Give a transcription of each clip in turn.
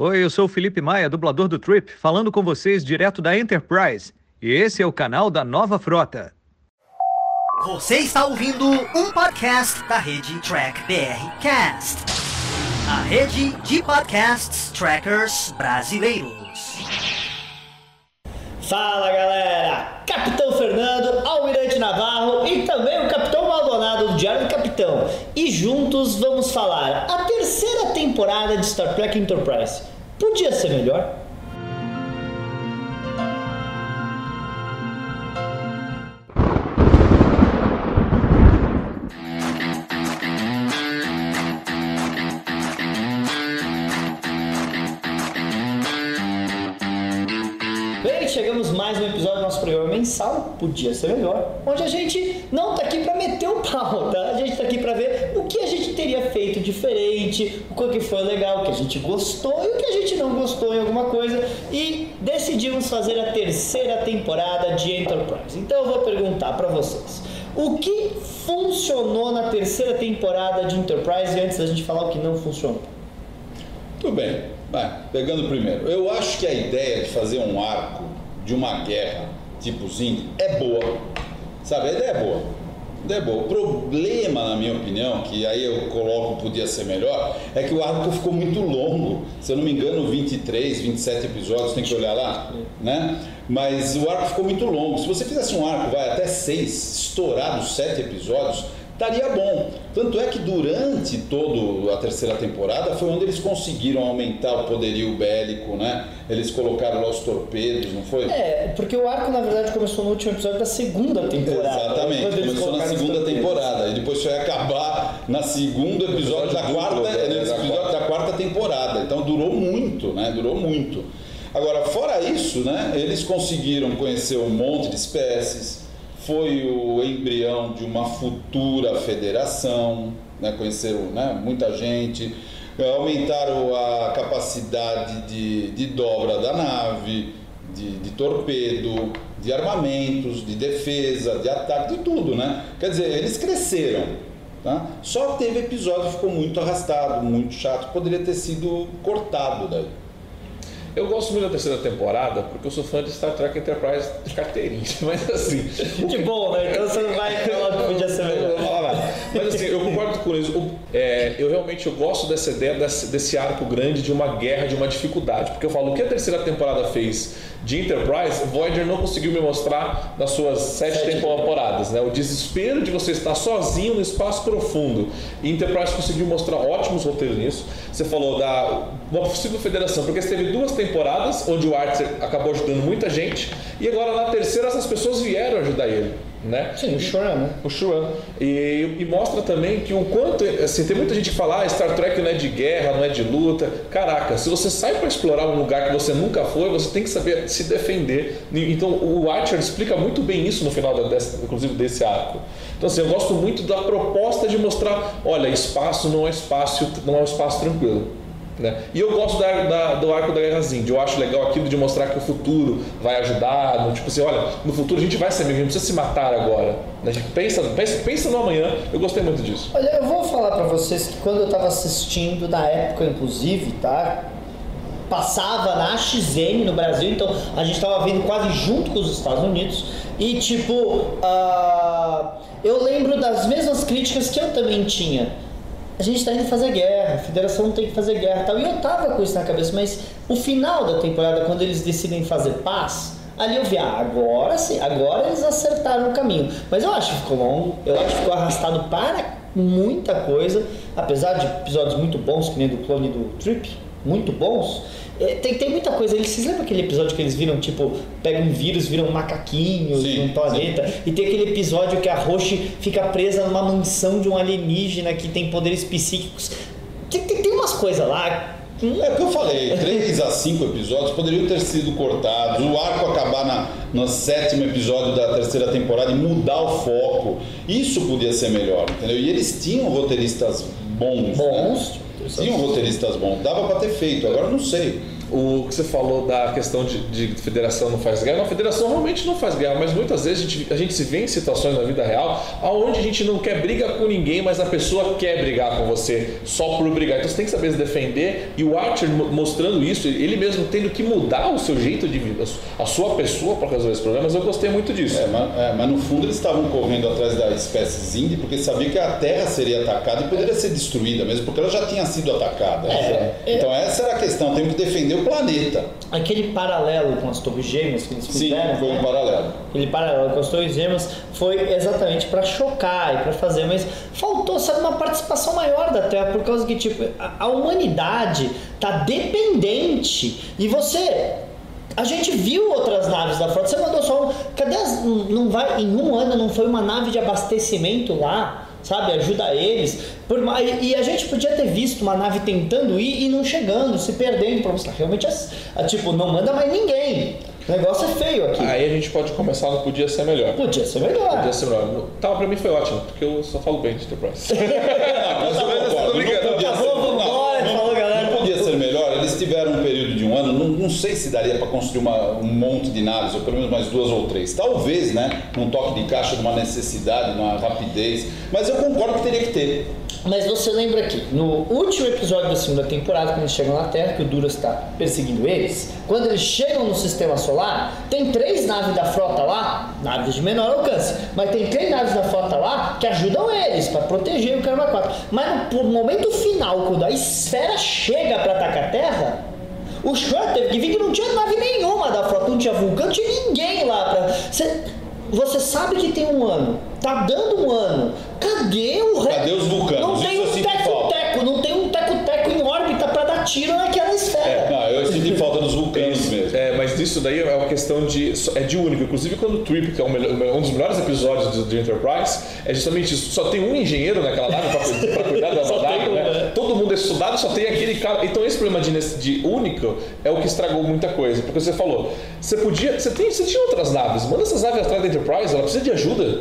Oi, eu sou o Felipe Maia, dublador do Trip, falando com vocês direto da Enterprise. E esse é o canal da Nova Frota. Você está ouvindo um podcast da rede Track BR Cast, a rede de podcasts trackers brasileiros. Fala galera, Capitão Fernando, Almirante Navarro e também o Diário do Capitão. E juntos vamos falar a terceira temporada de Star Trek Enterprise. Podia ser melhor? Mensal, podia ser melhor, onde a gente não tá aqui para meter o pau, tá? A gente tá aqui para ver o que a gente teria feito diferente, o que foi legal, o que a gente gostou e o que a gente não gostou em alguma coisa e decidimos fazer a terceira temporada de Enterprise. Então eu vou perguntar para vocês, o que funcionou na terceira temporada de Enterprise antes da gente falar o que não funcionou? Tudo bem. Vai, pegando primeiro. Eu acho que a ideia de fazer um arco de uma guerra tipo Zing é boa. Sabe, a ideia é boa. A ideia é boa. O problema, na minha opinião, que aí eu coloco podia ser melhor, é que o arco ficou muito longo. Se eu não me engano, 23, 27 episódios, tem que olhar lá, né? Mas o arco ficou muito longo. Se você fizesse um arco, vai até seis, estourado sete episódios, estaria bom. Tanto é que durante toda a terceira temporada foi onde eles conseguiram aumentar o poderio bélico, né? Eles colocaram lá os torpedos, não foi? É, porque o arco na verdade começou no último episódio da segunda temporada. Exatamente, começou na segunda temporada e depois foi acabar na segundo episódio da quarta, né, nesse da episódio da quarta temporada. Então durou muito, né? Durou muito. Agora, fora isso, né? Eles conseguiram conhecer um monte de espécies. Foi o embrião de uma futura federação, né? Conheceram, né? Muita gente. Eh, Aumentaram a capacidade de, de dobra da nave, de, de torpedo, de armamentos, de defesa, de ataque, de tudo, né? Quer dizer, eles cresceram. Tá? Só teve episódio que ficou muito arrastado, muito chato, poderia ter sido cortado daí. Eu gosto muito da terceira temporada porque eu sou fã de Star Trek Enterprise de carteirinha, mas assim. Que bom, né? Então você não vai falar que podia ser melhor. Mas assim, eu concordo com isso. O- é, eu realmente eu gosto dessa ideia desse, desse arco grande de uma guerra, de uma dificuldade. Porque eu falo, o que a terceira temporada fez de Enterprise, Voyager não conseguiu me mostrar nas suas sete, Sete temporadas. Né? O desespero de você estar sozinho no espaço profundo. E Enterprise conseguiu mostrar ótimos roteiros nisso. Você falou da uma possível federação, porque você teve duas temporadas onde o Archer acabou ajudando muita gente. E agora na terceira essas pessoas vieram ajudar ele. Né? Sim, o Shoran, né? o Shuan. E, e mostra também que o quanto. Assim, tem muita gente que fala, ah, Star Trek não é de guerra, não é de luta. Caraca, se você sai para explorar um lugar que você nunca foi, você tem que saber se defender. Então o Archer explica muito bem isso no final, da, dessa, inclusive desse arco. Então assim, eu gosto muito da proposta de mostrar, olha, espaço não é espaço, não é um espaço tranquilo. Né? E eu gosto da, da- do arco da Guerra Zindi. Eu acho legal aquilo de mostrar que o futuro vai ajudar. No, tipo assim, olha, no futuro a gente vai ser amigo, a gente não precisa se matar agora. né? A gente pensa, pensa, pensa no amanhã. Eu gostei muito disso. Olha, eu vou falar pra vocês que quando eu tava assistindo, na época inclusive, tá? Passava na XN no Brasil, então a gente tava vindo quase junto com os Estados Unidos. E tipo, ah, eu lembro das mesmas críticas que eu também tinha. A gente tá indo fazer guerra, a federação tem que fazer guerra e tal. E eu tava com isso na cabeça, mas o final da temporada, quando eles decidem fazer paz, ali eu vi, ah, agora sim, agora eles acertaram o caminho. Mas eu acho que ficou longo, eu acho que ficou arrastado para muita coisa, apesar de episódios muito bons, que nem do clone do Trip, muito bons. é, Tem, tem muita coisa. Eles, vocês lembram aquele episódio que eles viram, tipo, pegam um vírus, viram macaquinhos Sim, num planeta? E tem aquele episódio que a Roche fica presa numa mansão de um alienígena que tem poderes psíquicos. Tem, tem, tem umas coisas lá. É o que eu falei, 3 a 5 episódios poderiam ter sido cortados, o arco acabar na, no sétimo episódio da terceira temporada e mudar o foco. Isso podia ser melhor, entendeu? E eles tinham roteiristas bons. Bons. Né? Tinham roteiristas bons, dava pra ter feito, agora não sei. O que você falou da questão de, de federação não faz guerra, não, a federação realmente não faz guerra, mas muitas vezes a gente, a gente se vê em situações na vida real onde a gente não quer briga com ninguém, mas a pessoa quer brigar com você só por brigar. Então você tem que saber se defender e o Archer mostrando isso, ele mesmo tendo que mudar o seu jeito de vida, a sua pessoa para resolver os problemas, eu gostei muito disso. É, mas, é, mas no fundo eles estavam correndo atrás da espécie Zindi porque sabiam que a Terra seria atacada e poderia ser destruída mesmo, porque ela já tinha sido atacada. É, então essa era a questão, temos que defender planeta. Aquele paralelo com as torres gêmeas que eles Sim, fizeram. foi um né? paralelo. Aquele paralelo com as torres gêmeas foi exatamente para chocar e para fazer, mas faltou, sabe, uma participação maior da Terra, por causa que, tipo, a, a humanidade tá dependente e você. A gente viu outras naves da frota. Você mandou só um. Cadê as. Não vai. Em um ano não foi uma nave de abastecimento lá, sabe? Ajuda eles. Por, ma- e a gente podia ter visto uma nave tentando ir e não chegando, se perdendo. Pra mostrar realmente. as- a, tipo, não manda mais ninguém. O negócio é feio aqui. Aí a gente pode começar no Podia Ser Melhor. Podia ser melhor. Podia ser melhor. Tá, pra mim foi ótimo, porque eu só falo bem de Enterprise. Não, mas eu concordo, não podia Tá ser- bom, vamos não, embora, não- falou, galera. Não podia ser melhor, eles tiveram um período de um ano, não, não sei se daria para construir uma- um monte de naves, ou pelo menos mais duas ou três. Talvez, né, num toque de caixa, numa necessidade, numa rapidez, mas eu concordo que teria que ter. Mas você lembra que no último episódio da segunda temporada, quando eles chegam na Terra, que o Duras está perseguindo eles, quando eles chegam no sistema solar, tem três naves da frota lá, naves de menor alcance, mas tem três naves da frota lá que ajudam eles para proteger o Karma 4. Mas no, momento final, quando a esfera chega para atacar a Terra, o Short teve que vir que não tinha nave nenhuma da frota, não tinha vulcão, não tinha ninguém lá você sabe que tem um ano, tá dando um ano. Cadê o re- Cadê os vulcanos? Não Isso tem um teco-teco, não tem um teco-teco em órbita pra dar tiro naquela esfera. Não, eu senti falta dos vulcanos mesmo. É, mas isso daí é uma questão de. É de único. Inclusive, quando o Trip, que é um dos melhores episódios de, de Enterprise, é justamente isso. Só tem um engenheiro naquela nave pra, pra cuidar da nave, né? Todo mundo é estudado, só tem aquele cara. Então, esse problema de, de único é o que estragou muita coisa. Porque você falou, você podia. Você, tem, você tinha outras naves, manda essas naves atrás da Enterprise, ela precisa de ajuda.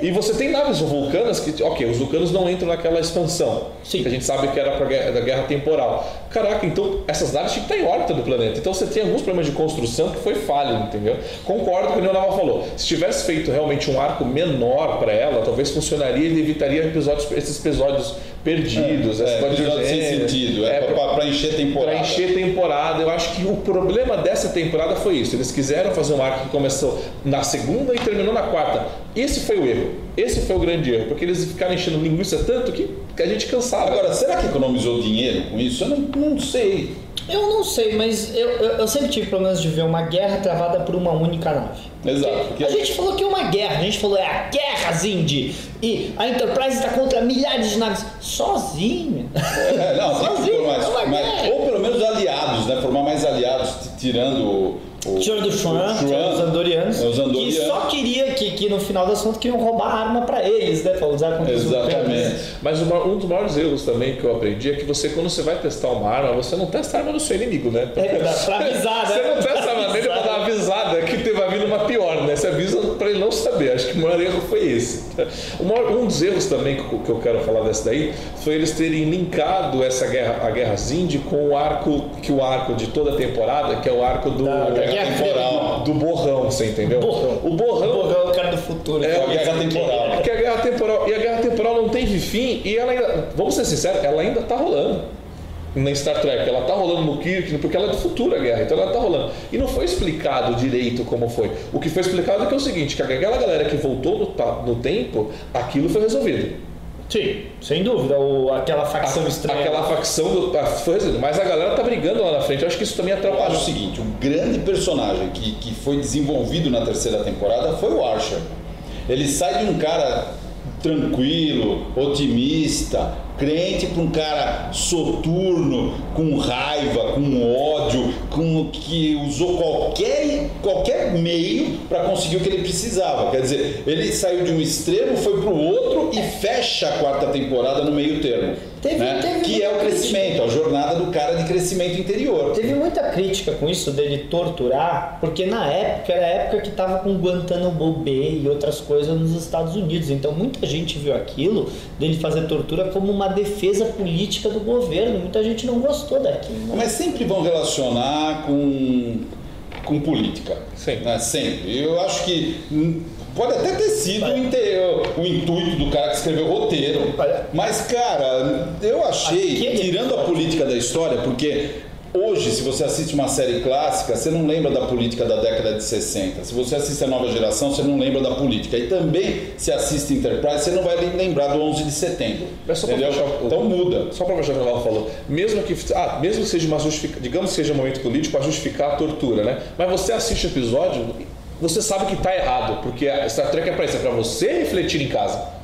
E você tem naves vulcanas que, ok, os vulcanos não entram naquela expansão. Sim. Que a gente sabe que era pra guerra, da guerra temporal. Caraca, então essas naves tinham que estar em órbita do planeta. Então você tem alguns problemas de construção que foi falho, entendeu? Concordo com o que o Leonardo falou. Se tivesse feito realmente um arco menor para ela, talvez funcionaria e evitaria episódios, esses episódios perdidos, É, essa coisa de episódio sem sentido, é, pra- pra, pra encher temporada. Pra encher temporada, eu acho que o problema dessa temporada foi isso. Eles quiseram fazer um arco que começou na segunda e terminou na quarta. Esse foi o erro. Esse foi o grande erro, porque eles ficaram enchendo linguiça tanto que, que a gente cansava. Agora, será que economizou dinheiro com isso? Eu não, não sei. Eu não sei, mas eu, eu, eu sempre tive problemas de ver uma guerra travada por uma única nave. Exato, Porque A gente falou que é uma guerra, a gente falou é a guerra Zindi. E a Enterprise está contra milhares de naves sozinha. É, não, que Sozinho, formar, é mas- ou pelo menos aliados, né? Formar mais aliados, tirando o. Tirando do tirando os Andorianos, É, os que Andorianos. só queria que, que no final das contas queriam roubar a arma pra eles, né? Pra usar contra Exatamente. Mas uma- um dos maiores erros também que eu aprendi é que você, quando você vai testar uma arma, você não testa a arma do seu inimigo, né? É, pra, pra avisar, né? Você não testa a arma dele pra dar uma avisada que te- vai vir uma pior, né? Você avisa pra ele não saber. Acho que o maior erro foi esse. O um dos erros também que eu- que eu quero falar dessa daí foi eles terem linkado essa guerra, a Guerra Zindi com o arco, que o arco de toda a temporada, que é o arco do, Da- da Guerra temporal. do borrão, você entendeu? Borrão. O borrão Porra, o cara do futuro. É, que a guerra que- temporal. porque a guerra temporal e a guerra temporal não teve fim e ela ainda, vamos ser sinceros, ela ainda tá rolando. Na Star Trek, ela tá rolando no Kirk, porque ela é do futuro a guerra, então ela tá rolando. E não foi explicado direito como foi. O que foi explicado é que é o seguinte, que aquela galera que voltou no, no tempo, aquilo foi resolvido. Sim, sem dúvida. O, aquela facção estranha. Aquela facção do, ah, foi resolvido. Mas a galera tá brigando lá na frente. Eu acho que isso também Eu acho atrapalhou. o seguinte, o grande personagem que, que foi desenvolvido na terceira temporada foi o Archer. Ele sai de um cara tranquilo, otimista, crente para um cara soturno, com raiva, com ódio, com que usou qualquer, qualquer meio para conseguir o que ele precisava. Quer dizer, ele saiu de um extremo, foi para o outro e fecha a quarta temporada no meio termo. Teve- né? teve que é o crescimento, a jornada do cara de crescimento interior. Teve muita crítica com isso dele torturar, porque na época era a época que tava com Guantanamo Bay e outras coisas nos Estados Unidos. Então muita gente viu aquilo dele fazer tortura como uma defesa política do governo. Muita gente não gostou daquilo. né? Mas sempre vão relacionar com, com política. Sempre. Né? Sempre. Eu acho que hum, pode até ter sido o, o intuito do cara que escreveu o roteiro. Mas, cara, eu achei, tirando a política da história, porque hoje, se você assiste uma série clássica, você não lembra da política da década de 60. Se você assiste a nova geração, você não lembra da política. E também, se assiste Enterprise, você não vai lembrar do 11 de setembro. Entendeu? fechar Então muda. Só para fechar o que Val falou, mesmo que, ah, mesmo que seja uma justifica, digamos que seja um momento político para justificar a tortura, né? Mas você assiste o episódio, você sabe que tá errado, porque a Star Trek é para isso, é para você refletir em casa,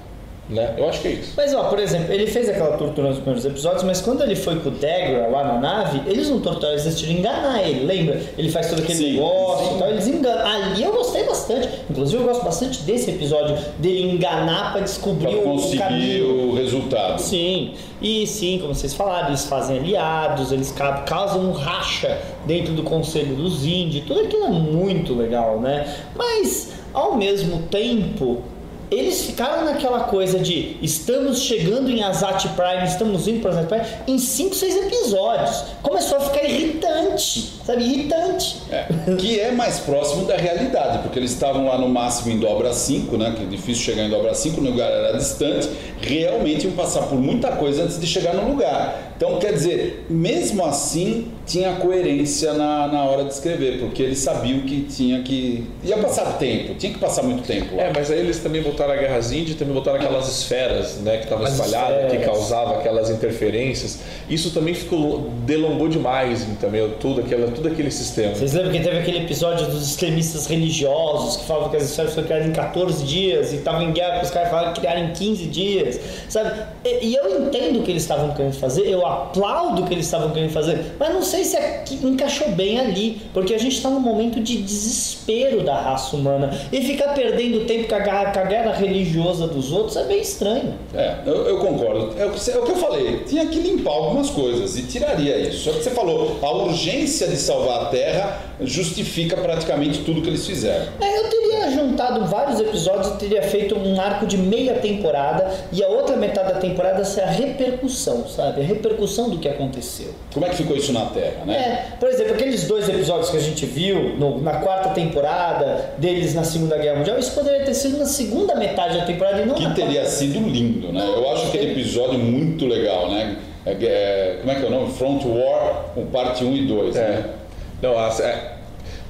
né? Eu acho que é isso. Mas, ó, por exemplo, ele fez aquela tortura nos primeiros episódios, mas quando ele foi com o Degra lá na nave, eles não torturaram, eles decidiram enganar ele, lembra? Ele faz todo aquele Sim, negócio sim. e tal, eles enganam. Ali eu gostei bastante. Inclusive, eu gosto bastante desse episódio, dele enganar pra descobrir Para o conseguir caminho. o resultado. Sim, e sim, como vocês falaram, eles fazem aliados, eles ca- causam um racha dentro do Conselho dos Índios, tudo aquilo é muito legal, né? Mas, ao mesmo tempo, eles ficaram naquela coisa de estamos chegando em Azat Prime, estamos indo para Azat Prime, em 5, 6 episódios. Começou a ficar irritante, sabe? Irritante. É, que é mais próximo da realidade, porque eles estavam lá no máximo em dobra 5, né? Que é difícil chegar em dobra 5, o lugar era distante, realmente iam passar por muita coisa antes de chegar no lugar. Então, quer dizer, mesmo assim, tinha coerência na, na hora de escrever, porque eles sabiam que tinha que. ia passar tempo, tinha que passar muito tempo lá. É, mas aí eles também botaram a Guerra Índia também botaram aquelas esferas, né, que estavam As espalhadas, que causava aquelas interferências. Isso também ficou delongou demais também tudo aquela tudo aquele sistema. Vocês lembram que teve aquele episódio dos extremistas religiosos que falavam que as esferas foram criadas em 14 dias e estavam em guerra com os caras falavam que criaram em 15 dias, sabe? E, e eu entendo o que eles estavam querendo fazer, eu aplaudo o que eles estavam querendo fazer, mas não sei se aqui encaixou bem ali, porque a gente está num momento de desespero da raça humana e ficar perdendo tempo com a, com a guerra religiosa dos outros é bem estranho. É, eu, eu concordo. É o, que, é o que eu falei, tinha que limpar algumas coisas e tiraria isso. Só que você falou, a urgência de salvar a Terra justifica praticamente tudo que eles fizeram. É, eu teria juntado vários episódios e teria feito um arco de meia temporada e a outra metade da temporada ser a repercussão, sabe? A repercussão do que aconteceu. Como é que ficou isso na Terra, né? É, por exemplo, aqueles dois episódios que a gente viu no- na quarta temporada deles na Segunda Guerra Mundial, isso poderia ter sido na segunda metade da temporada e não Que na teria quarta. sido lindo, né? Eu acho aquele episódio muito legal, né? É, é, como é que é o nome? Front War, com parte 1 e 2, É. né? Não, a- é,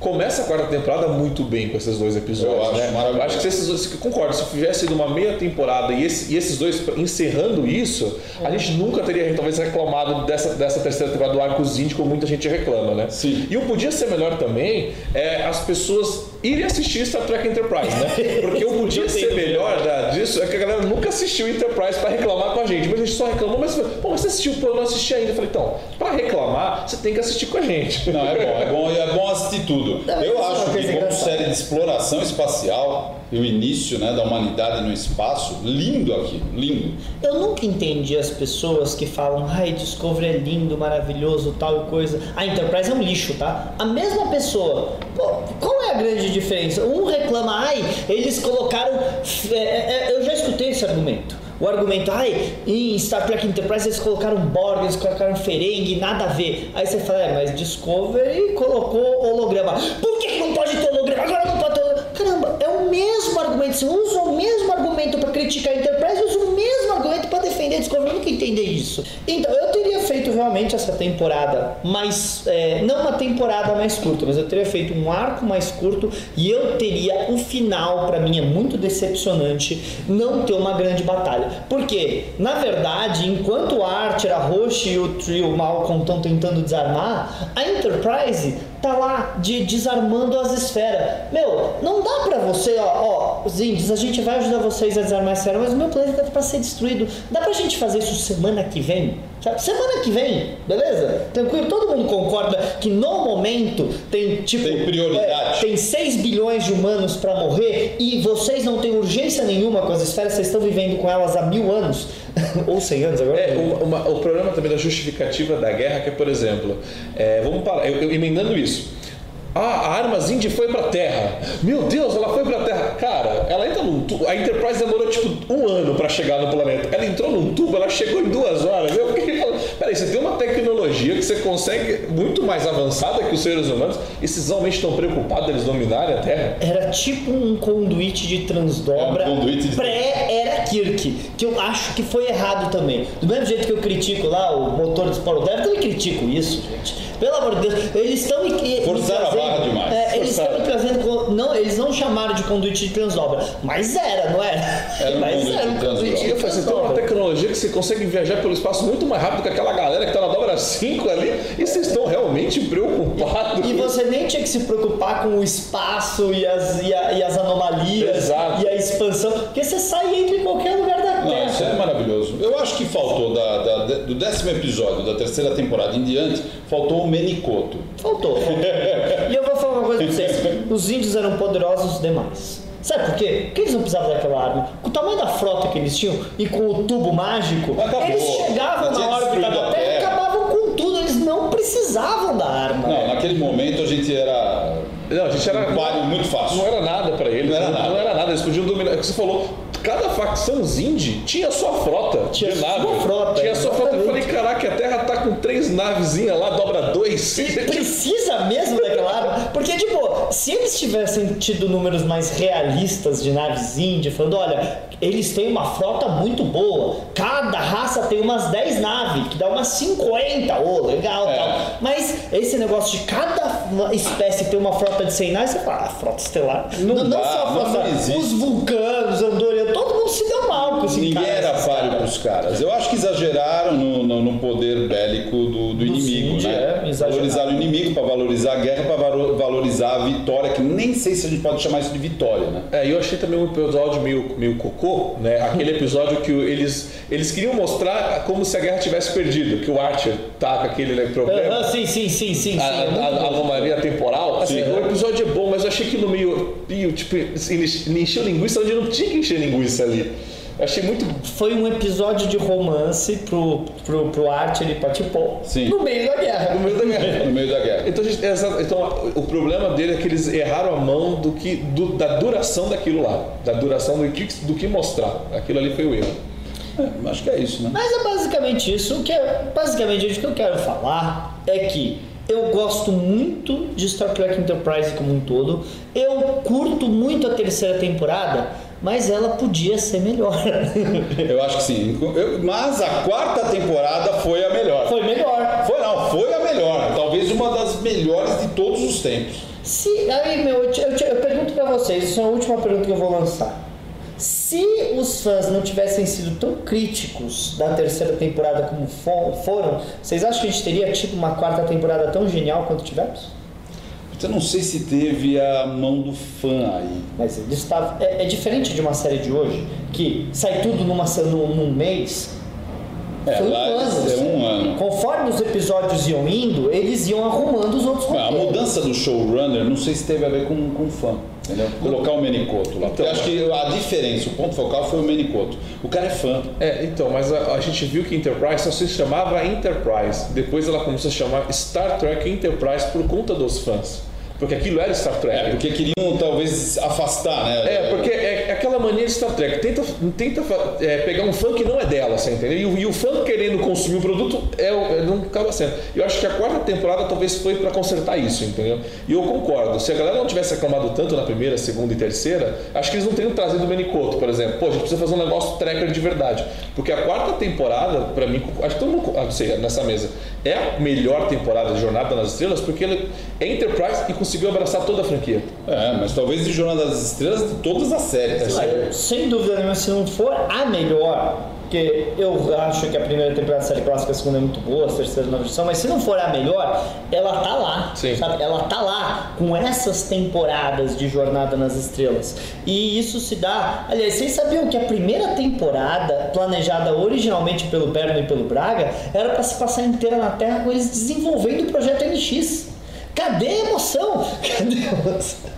começa a quarta temporada muito bem com esses dois episódios, Eu acho né? maravilhoso. Eu acho que se esses dois, concordo, se tivesse sido uma meia temporada e, esse- e esses dois encerrando isso, a gente nunca teria talvez reclamado dessa, dessa terceira temporada do Arcozinho, como muita gente reclama, né? Sim. E o podia ser melhor também é as pessoas irem assistir Star Trek Enterprise, né? Porque o podia ser melhor da- disso é que a galera nunca assistiu Enterprise pra reclamar com a gente. Mas a gente só reclamou, mas pô, mas você assistiu, pô, eu não assisti ainda. Eu falei, então, pra reclamar, você tem que assistir com a gente. Não, é bom, é bom, é bom assistir tudo. Eu é acho que como série de exploração espacial e o início né, da humanidade no espaço, lindo aqui, lindo. Eu nunca entendi as pessoas que falam, ai, Discovery é lindo, maravilhoso, tal coisa. A Enterprise é um lixo, tá? A mesma pessoa. Pô, a grande diferença? Um reclama, ai, eles colocaram. é, é, é, eu já escutei esse argumento. O argumento, ai, em Star Trek Enterprise eles colocaram Borg, eles colocaram Ferengi, nada a ver. Aí você fala, é, mas Discovery colocou holograma. Por que que não pode ter holograma? Agora não pode ter holograma. Caramba, é o mesmo argumento. Você usa o mesmo argumento para criticar a Enterprise, usa o mesmo defender. Eu nunca entendi isso. Então, eu teria feito realmente essa temporada mais. é, não uma temporada mais curta, mas eu teria feito um arco mais curto e eu teria o final, para mim é muito decepcionante, não ter uma grande batalha. Porque, na verdade, enquanto o Archer, a Roche e o trio Malcolm estão tentando desarmar, a Enterprise tá lá de desarmando as esferas. Meu, não dá pra você, ó, ó, os índios, a gente vai ajudar vocês a desarmar a esfera, mas o meu planeta tá pra ser destruído. Dá pra gente gente fazer isso semana que vem? Sabe? Semana que vem, beleza? Tranquilo? Todo mundo concorda que no momento tem tipo. Tem prioridade. é, tem 6 bilhões de humanos para morrer e vocês não têm urgência nenhuma com as esferas, vocês estão vivendo com elas há mil anos. Ou 100 anos agora. É, o, uma- o problema também da justificativa da guerra, que é, por exemplo, é, vamos parar, eu, eu emendando isso. Ah, a armas Indy foi pra Terra. Meu Deus, ela foi pra Terra. Cara, ela entra num tubo. A Enterprise demorou tipo um ano pra chegar no planeta. Ela entrou num tubo, ela chegou em duas horas. Eu peraí, você tem uma tecnologia que você consegue muito mais avançada que os seres humanos e vocês realmente estão preocupados eles dominarem a Terra? Era tipo um conduíte de transdobra É um conduíte de- pré-era Kirk, que eu acho que foi errado também. Do mesmo jeito que eu critico lá o motor do Sport Dev, eu também critico isso, gente. Pelo amor de Deus, eles estão Forçaram a barra demais. É, eles estão Não, eles não chamaram de conduíte de transdobra, mas era, não era? Era um mas conduíte era um de transdobra. conduíte E de eu falei, você tem uma transdobra. tecnologia que você consegue viajar pelo espaço muito mais rápido que aquela galera que tá na dobra 5 ali, e vocês estão realmente preocupados. E você nem tinha que se preocupar com o espaço e as, e a- e as anomalias Exato. e a expansão, porque você sai e entra em qualquer lugar da Terra. Não, isso é maravilhoso. Eu acho que faltou da- da- do décimo episódio da terceira temporada em diante, faltou o Menicoto. Faltou. faltou. e eu vou falar uma coisa pra vocês. Os índios eram poderosos demais. Sabe por quê? Porque eles não precisavam daquela arma. Com o tamanho da frota que eles tinham e com o tubo mágico, Acabou. eles chegavam na tinha órbita destruído da a Terra e acabavam com tudo. Eles não precisavam da arma. Não, naquele momento a gente era Não, a gente era. um páreo muito fácil. Não era nada pra eles. Não era nada. Não era nada. Eles podiam dominar. É o que você falou. Cada facção Zindi tinha sua frota Tinha de sua nave. frota, Tinha sua frota. Eu falei, caraca, a Terra tá com três navezinhas lá, dobra dois. E precisa mesmo daquela arma? Porque, tipo, se eles tivessem tido números mais realistas de naves índia, falando, olha, eles têm uma frota muito boa, cada raça tem umas 10 naves, que dá umas 50, ô, legal É. tal. Mas esse negócio de cada espécie ter uma frota de 100 naves, você fala, ah, frota estelar. Não dá, só a não frota, existe. os vulcanos, mundo Ninguém cara. era páreo cara. pros caras. Eu acho que exageraram no, no- no poder bélico do, do inimigo, né? é. Valorizaram o inimigo para valorizar a guerra, para valorizar a vitória, que nem sei se a gente pode chamar isso de vitória, né? É, e eu achei também um episódio meio, meio cocô, né? Aquele episódio que eles, eles queriam mostrar como se a guerra tivesse perdido, que o Archer tá com aquele né, problema. Aham, sim, sim, sim, sim. sim, a, é muito a- a anomalia temporal. Assim, Sim. o episódio é bom, mas eu achei que no meio, tipo, encheu linguiça onde não tinha que encher linguiça ali. Eu achei muito. foi um episódio de romance pro, pro, pro Archer e pra Tipol Sim. no meio da guerra. No meio da guerra. No meio da guerra. Então, a gente- exato, então, o problema dele é que eles erraram a mão do que, do- da duração daquilo lá, da duração do que, do que mostrar. Aquilo ali foi o erro. É, acho que é isso, né? Mas é basicamente isso. O que é, basicamente o que eu quero falar é que eu gosto muito de Star Trek Enterprise como um todo. Eu curto muito a terceira temporada, mas ela podia ser melhor. Eu acho que sim. Eu- mas a quarta temporada foi a melhor. Foi melhor. Foi não, foi a melhor. Talvez uma das melhores de todos os tempos. Se, aí, meu, eu, te- eu te- eu pergunto pra vocês, isso é a última pergunta que eu vou lançar. Se os fãs não tivessem sido tão críticos da terceira temporada como fo- foram, vocês acham que a gente teria tido uma quarta temporada tão genial quanto tivemos? Eu não sei se teve a mão do fã aí. Mas eles estavam. É, é diferente de uma série de hoje, que sai tudo numa, num, num mês. É, Foi um ano. é um ano. Conforme os episódios iam indo, eles iam arrumando os outros A roteiros. mudança do showrunner, não sei se teve a ver com, com fã. Entendeu? Colocar o Menicoto lá. Porque eu acho que a diferença, o ponto focal foi o Menicoto. O cara é fã. É, então, mas a, a gente viu que Enterprise só se chamava Enterprise. Depois ela começou a chamar Star Trek Enterprise por conta dos fãs. Porque aquilo era Star Trek. É, porque queriam talvez afastar, né? É, porque é, é aquela mania de Star Trek. Tenta, tenta é, pegar um fã que não é dela, você entendeu? E, o- e o fã querendo consumir o produto é, é- não acaba sendo. Eu acho que a quarta temporada talvez foi para consertar isso, entendeu? E eu concordo. Se a galera não tivesse reclamado tanto na primeira, segunda e terceira, acho que eles não teriam trazido o Benicoto, por exemplo. Pô, a gente precisa fazer um negócio tracker de verdade. Porque a quarta temporada, para mim, acho que todo mundo, ah, não sei, nessa mesa, é a melhor temporada de Jornada nas Estrelas, porque ele é Enterprise e conseguiu abraçar toda a franquia. É, mas talvez de Jornada das Estrelas de todas as séries. Ah, eu- sem dúvida nenhuma, se não for a melhor, porque eu acho que a primeira temporada da série clássica, a segunda é muito boa, a terceira nova edição, mas se não for a melhor, ela tá lá, Sim. sabe? Ela tá lá com essas temporadas de Jornada nas Estrelas. E isso se dá. Aliás, vocês sabiam que a primeira temporada, planejada originalmente pelo Berno e pelo Braga, era para se passar inteira na Terra com eles desenvolvendo o projeto NX. Cadê a emoção? Cadê a emoção?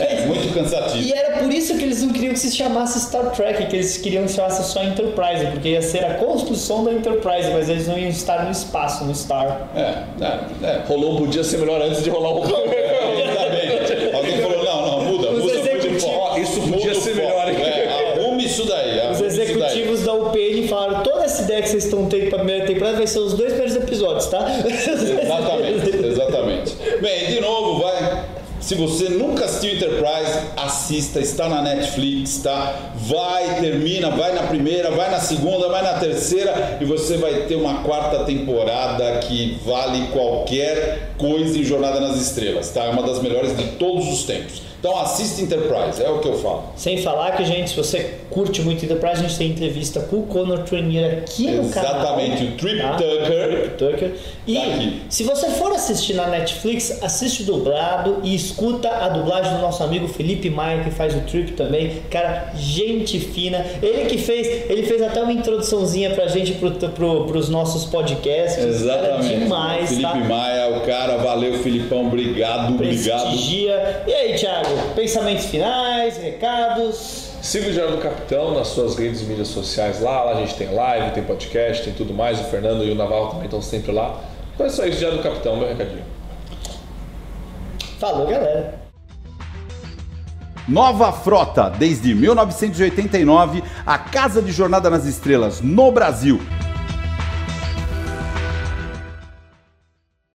É muito cansativo. E era por isso que eles não queriam que se chamasse Star Trek, que eles queriam que se chamasse só Enterprise, porque ia ser a construção da Enterprise, mas eles não iam estar no espaço, no Star. É, é, é. Rolou um podia ser melhor antes de rolar um. Exatamente. Alguém falou, não, não, muda, Os muda o executivos- foco. Ó, isso Muda podia o ser foco. melhor, hein? É, arrume isso daí. Os arrume isso daí. executivos da UPN falaram: toda essa ideia que vocês estão tendo pra primeira temporada vai ser os dois primeiros episódios, tá? Exatamente, exatamente. Bem, de novo, vai. Se você nunca assistiu Enterprise, assista, está na Netflix, tá? Vai, termina, vai na primeira, vai na segunda, vai na terceira e você vai ter uma quarta temporada que vale qualquer coisa em Jornada nas Estrelas, tá? É uma das melhores de todos os tempos. Então assista Enterprise, é o que eu falo. Sem falar que, gente, se você curte muito Enterprise, a gente tem entrevista com o Conor Trainier aqui no canal. Exatamente, o Trip tá? Tucker. Trip Tucker. E Tá se você for assistir na Netflix, assiste dublado e escuta a dublagem do nosso amigo Felipe Maia, que faz o Trip também. Cara, gente fina. Ele que fez, ele fez até uma introduçãozinha pra gente pro, pro, pros nossos podcasts. Exatamente. Cara, demais, Felipe tá? Maia, o cara, valeu, Filipão, obrigado, obrigado. Prestigia. E aí, Thiago, pensamentos finais, recados? Siga o Diário do Capitão nas suas redes e mídias sociais lá. Lá a gente tem live, tem podcast, tem tudo mais. O Fernando e o Navarro também estão sempre lá. Então é só isso, Diário do Capitão, meu recadinho. Falou, galera. Nova Frota, desde 1989, a Casa de Jornada nas Estrelas no Brasil.